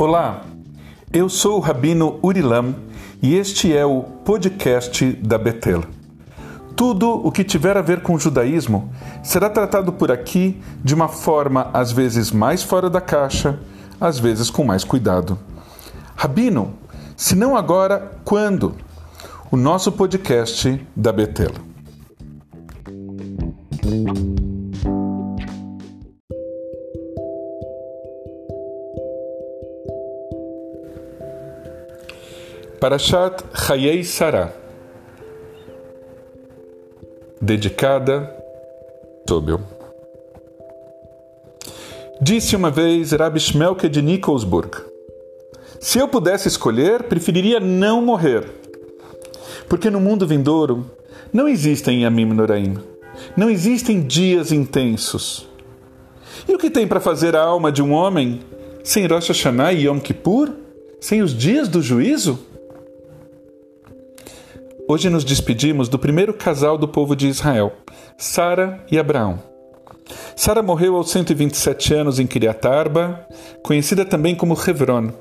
Olá, eu sou o Rabino Urilam e este é o podcast da Betel. Tudo o que tiver a ver com o judaísmo será tratado por aqui de uma forma às vezes mais fora da caixa, às vezes com mais cuidado. Rabino, se não agora, quando? O nosso podcast da Betel. Parashat Chayei Sarah Dedicada Sobel Disse uma vez Rabbi Shmelke de Nikolsburg Se eu pudesse escolher, preferiria não morrer porque no mundo vindouro não existem Yamim Noraim, não existem dias intensos. E o que tem para fazer a alma de um homem sem Rosh Hashanah e Yom Kippur? Sem os dias do juízo? Hoje nos despedimos do primeiro casal do povo de Israel, Sara e Abraão. Sara morreu aos 127 anos em Kiryat Arba, conhecida também como Hebron.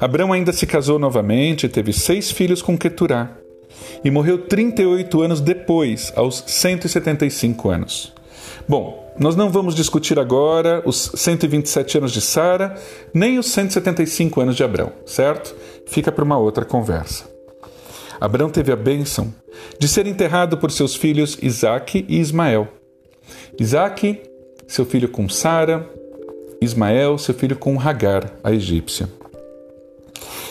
Abraão ainda se casou novamente e teve seis filhos com Keturá, e morreu 38 anos depois, aos 175 anos. Bom, nós não vamos discutir agora os 127 anos de Sara, nem os 175 anos de Abraão, certo? Fica para uma outra conversa. Abraão teve a bênção de ser enterrado por seus filhos Isaque e Ismael. Isaque, seu filho com Sara, Ismael, seu filho com Hagar, a egípcia.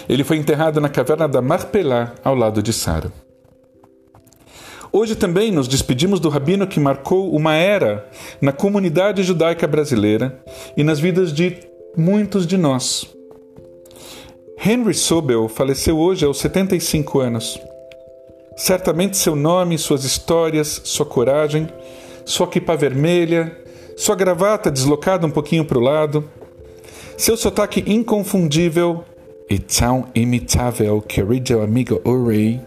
Ele foi enterrado na caverna da Marpelá, ao lado de Sara. Hoje também nos despedimos do rabino que marcou uma era na comunidade judaica brasileira e nas vidas de muitos de nós. Henry Sobel faleceu hoje aos 75 anos. Certamente seu nome, suas histórias, sua coragem, sua quipa vermelha, sua gravata deslocada um pouquinho para o lado, seu sotaque inconfundível e tão imitável, querido amigo Urei,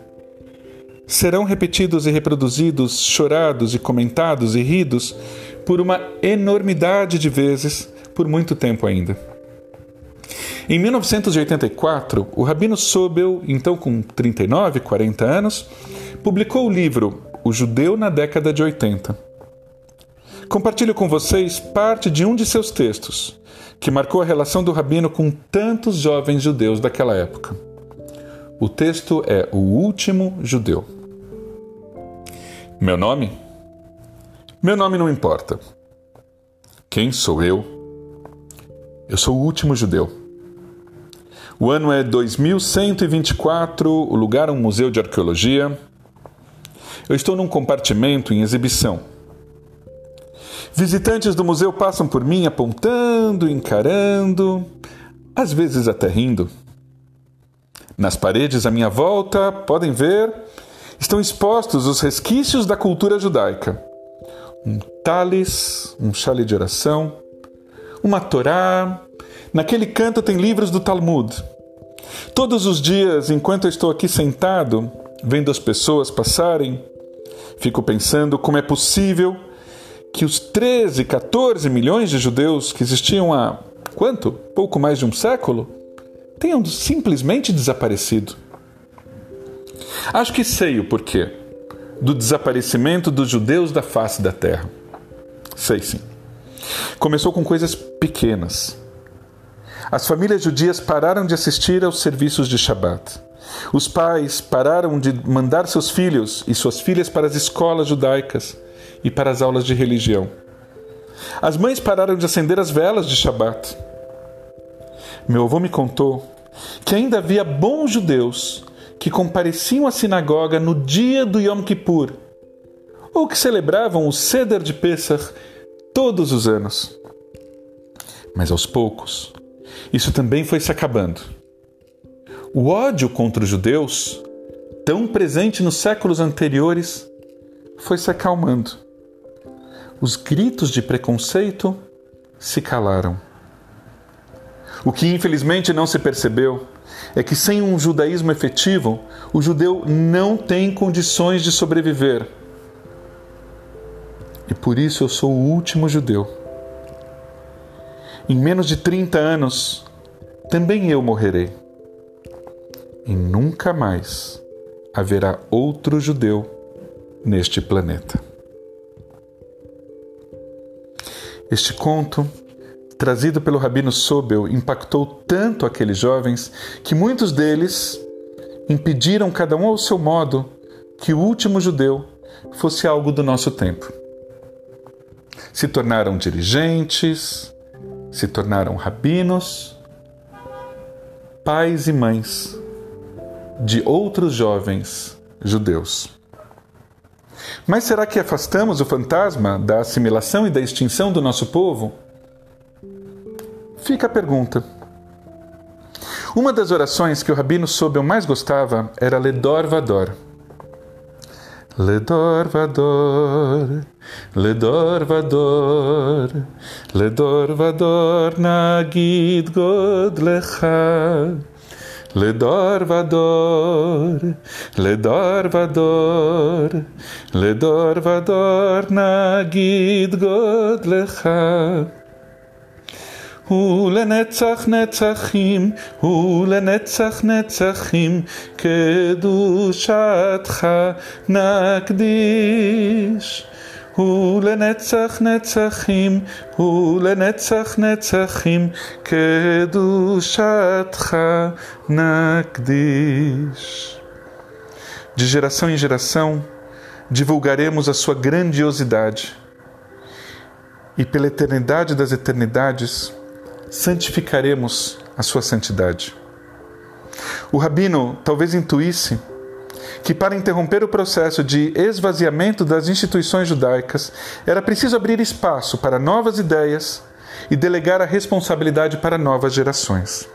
serão repetidos e reproduzidos, chorados e comentados e ridos por uma enormidade de vezes por muito tempo ainda. Em 1984, o Rabino Sobel, então com 39, 40 anos, publicou o livro O Judeu na Década de 80. Compartilho com vocês parte de um de seus textos, que marcou a relação do Rabino com tantos jovens judeus daquela época. O texto é O Último Judeu. Meu nome? Meu nome não importa. Quem sou eu? Eu sou o último judeu. O ano é 2124, o lugar é um museu de arqueologia. Eu estou num compartimento em exibição. Visitantes do museu passam por mim apontando, encarando, às vezes até rindo. Nas paredes à minha volta, podem ver, estão expostos os resquícios da cultura judaica. Um talis, um chale de oração, uma Torá. Naquele canto tem livros do Talmud. Todos os dias, enquanto eu estou aqui sentado, vendo as pessoas passarem, fico pensando como é possível que os 13, 14 milhões de judeus que existiam há quanto? Pouco mais de um século? tenham simplesmente desaparecido. Acho que sei o porquê do desaparecimento dos judeus da face da terra. Sei sim. Começou com coisas pequenas as famílias judias pararam de assistir aos serviços de Shabat. Os pais pararam de mandar seus filhos e suas filhas para as escolas judaicas e para as aulas de religião. As mães pararam de acender as velas de Shabat. Meu avô me contou que ainda havia bons judeus que compareciam à sinagoga no dia do Yom Kippur ou que celebravam o Seder de Pesach todos os anos. Mas aos poucos, isso também foi se acabando. O ódio contra os judeus, tão presente nos séculos anteriores, foi se acalmando. Os gritos de preconceito se calaram. O que infelizmente não se percebeu é que sem um judaísmo efetivo, o judeu não tem condições de sobreviver. E por isso eu sou o último judeu em menos de 30 anos, também eu morrerei. E nunca mais haverá outro judeu neste planeta. Este conto, trazido pelo rabino Sobel, impactou tanto aqueles jovens que muitos deles impediram, cada um ao seu modo, que o último judeu fosse algo do nosso tempo. Se tornaram dirigentes, se tornaram rabinos, pais e mães de outros jovens judeus. Mas será que afastamos o fantasma da assimilação e da extinção do nosso povo? Fica a pergunta. Uma das orações que o rabino Sobel mais gostava era Ledor Vador. Le dor va dor, le dor va dor, le dor va dor nagid god lecha. Le dor va dor, le dor va dor, le dor va dor nagid god lecha. גודלך. ולנצח נצחים, ולנצח נצחים, קדושתך נקדיש. ולנצח נצחים, ולנצח נצחים, קדושתך נקדיש. De geração em geração, divulgaremos a sua grandiosidade, e pela eternidade das eternidades, santificaremos a sua santidade. O rabino talvez intuísse que, para interromper o processo de esvaziamento das instituições judaicas, era preciso abrir espaço para novas ideias e delegar a responsabilidade para novas gerações.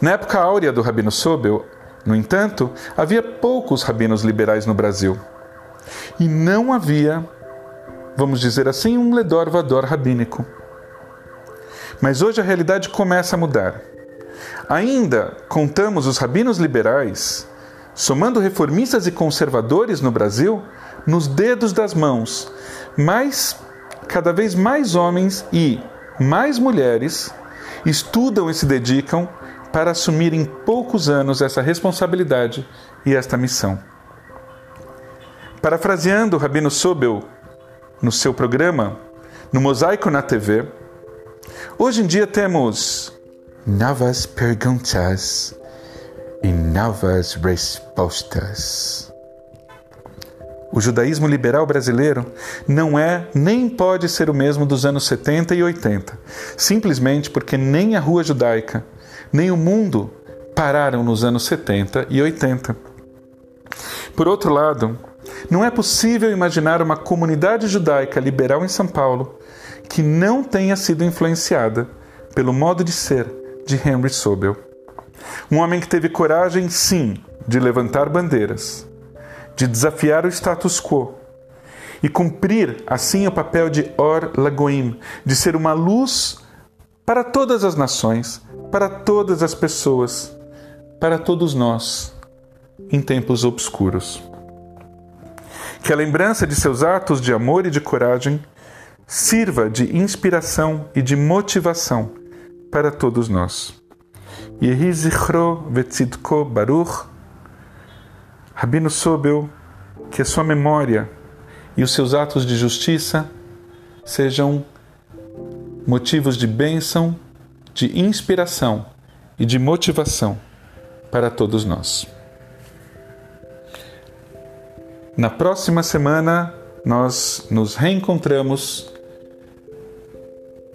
Na época áurea do Rabino Sobel, no entanto, havia poucos rabinos liberais no Brasil. E não havia, vamos dizer assim, um ledor vador rabínico. Mas hoje a realidade começa a mudar. Ainda contamos os rabinos liberais somando reformistas e conservadores no Brasil, nos dedos das mãos, mas cada vez mais homens e mais mulheres estudam e se dedicam para assumir em poucos anos essa responsabilidade e esta missão. Parafraseando o Rabino Sobel no seu programa, no Mosaico na TV, hoje em dia temos novas perguntas e novas respostas. O judaísmo liberal brasileiro não é nem pode ser o mesmo dos anos 70 e 80, simplesmente porque nem a rua judaica, nem o mundo pararam nos anos 70 e 80. Por outro lado, não é possível imaginar uma comunidade judaica liberal em São Paulo que não tenha sido influenciada pelo modo de ser de Henry Sobel. Um homem que teve coragem, sim, de levantar bandeiras, de desafiar o status quo e cumprir assim o papel de Or Lagoim, de ser uma luz para todas as nações, para todas as pessoas, para todos nós, em tempos obscuros. Que a lembrança de seus atos de amor e de coragem sirva de inspiração e de motivação para todos nós. Yehi Zichro Vetzidko Baruch, Rabino Sobel, que a sua memória e os seus atos de justiça sejam motivos de bênção, de inspiração e de motivação para todos nós. Na próxima semana, nós nos reencontramos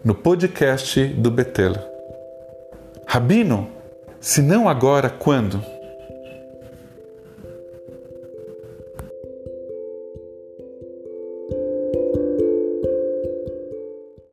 no podcast do Betel. Rabino, se não agora, quando?